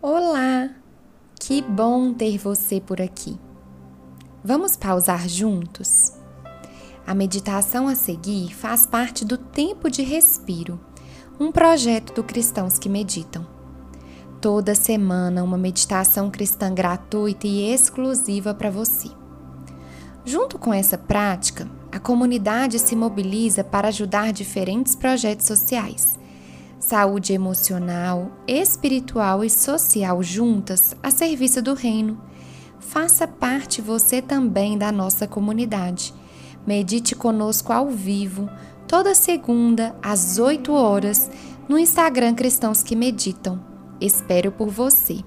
Olá! Que bom ter você por aqui. Vamos pausar juntos? A meditação a seguir faz parte do Tempo de Respiro, um projeto do Cristãos que Meditam. Toda semana, uma meditação cristã gratuita e exclusiva para você. Junto com essa prática, a comunidade se mobiliza para ajudar diferentes projetos sociais saúde emocional, espiritual e social juntas a serviço do Reino. Faça parte você também da nossa comunidade. Medite conosco ao vivo, toda segunda, às 8 horas, no Instagram Cristãos que Meditam. Espero por você.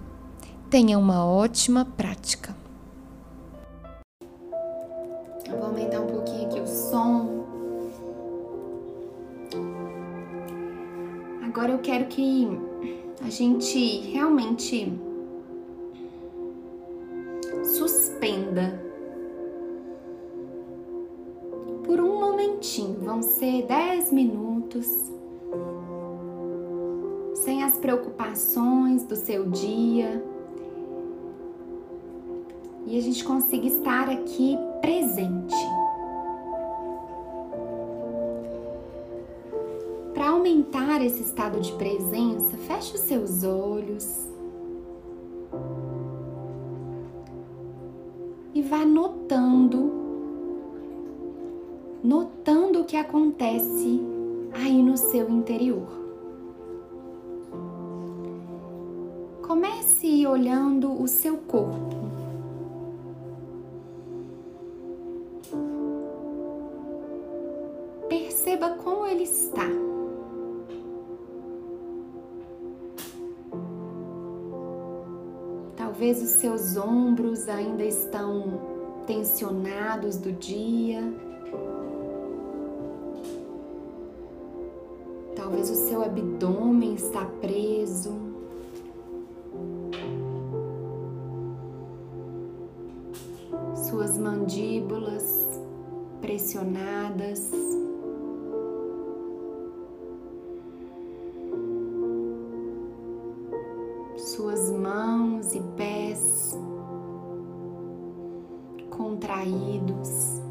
Tenha uma ótima prática. Agora eu quero que a gente realmente suspenda por um momentinho. Vão ser 10 minutos sem as preocupações do seu dia. E a gente consiga estar aqui presente. Aumentar esse estado de presença, feche os seus olhos e vá notando, notando o que acontece aí no seu interior. Comece olhando o seu corpo. Perceba como ele está. Talvez os seus ombros ainda estão tensionados do dia. Talvez o seu abdômen está preso. Suas mandíbulas pressionadas. suas mãos e pés contraídos.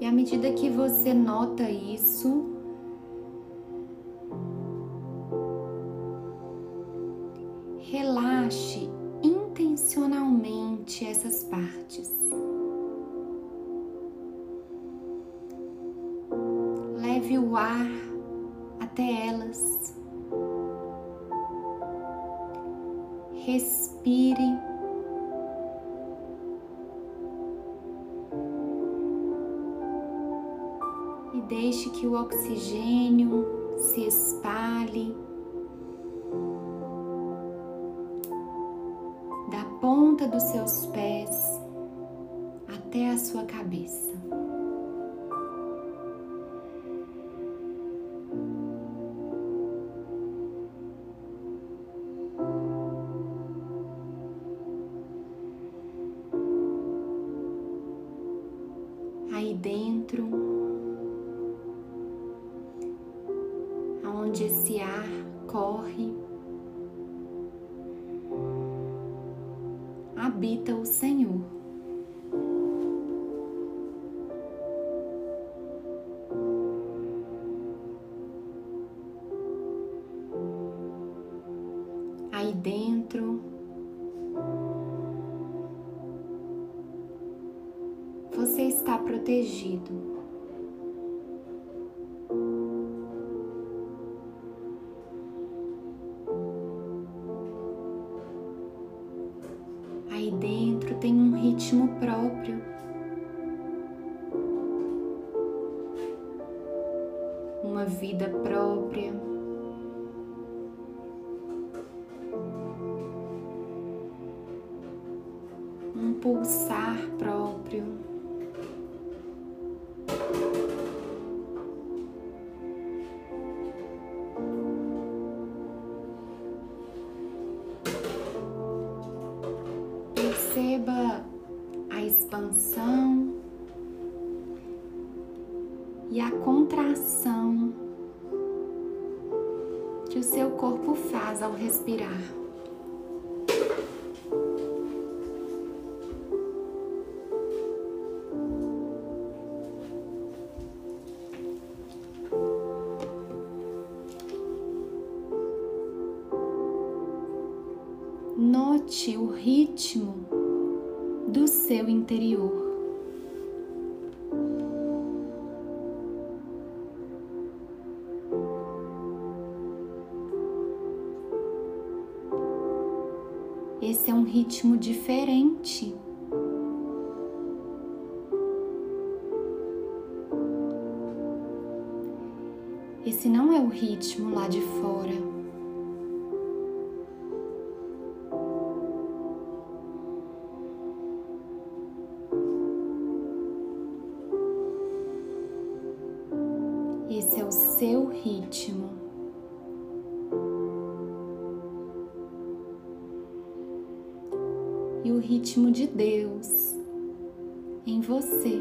E à medida que você nota isso, Respire. E deixe que o oxigênio se espalhe da ponta dos seus pés até a sua cabeça. Aí dentro, aonde esse ar corre, habita o Senhor. Aí dentro, protegido. Aí dentro tem um ritmo próprio. Uma vida própria. Um pulsar próprio. Expansão e a contração que o seu corpo faz ao respirar. Note o ritmo do seu interior. Esse é um ritmo diferente. Esse não é o ritmo lá de fora. Esse é o seu ritmo. Ritmo de Deus em você.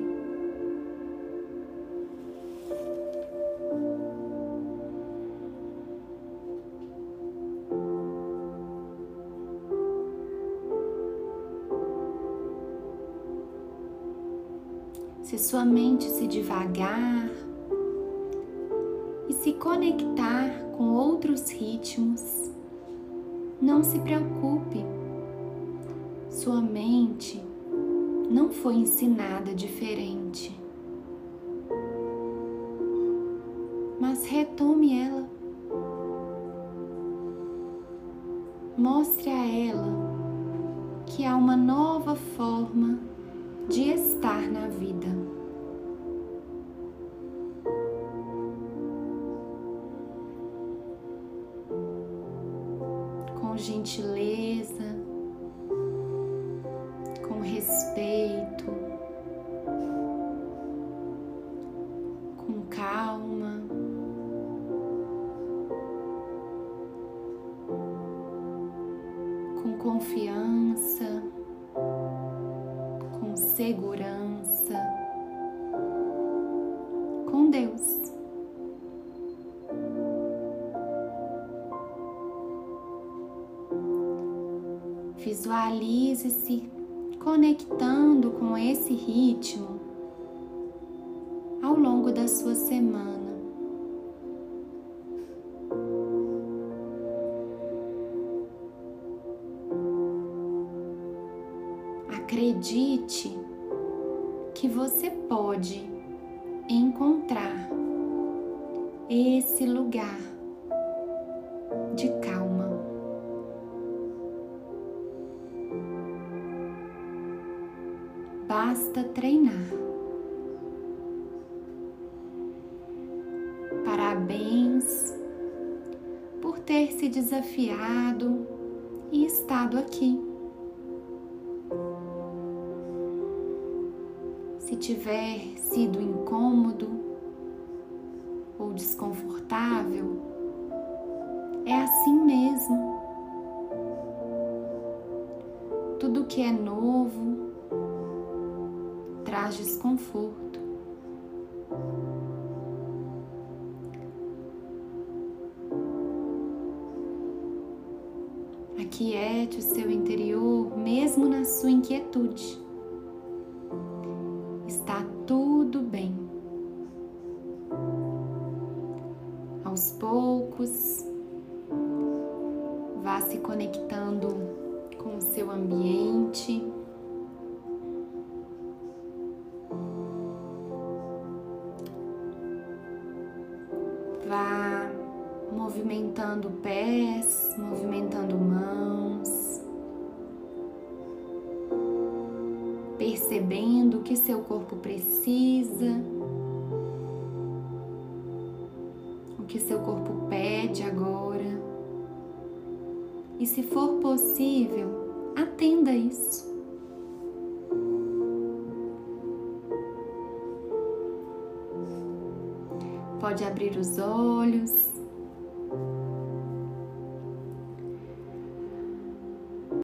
Se sua mente se devagar e se conectar com outros ritmos, não se preocupe sua mente não foi ensinada diferente. Mas retome ela. Mostre a ela que há uma nova forma de estar na vida. Com gentileza, respeito, com calma. Com confiança, com segurança, com Deus. Visualize-se conectando com esse ritmo ao longo da sua semana. Acredite que você pode encontrar esse lugar de calma. Basta treinar. Parabéns por ter se desafiado e estado aqui. Se tiver sido incômodo ou desconfortável, é assim mesmo. Tudo que é novo traz desconforto. Aquiete o seu interior, mesmo na sua inquietude. Está tudo bem. Aos poucos, vá se conectando Vá movimentando pés, movimentando mãos, percebendo o que seu corpo precisa, o que seu corpo pede agora. E se for possível, atenda isso. Pode abrir os olhos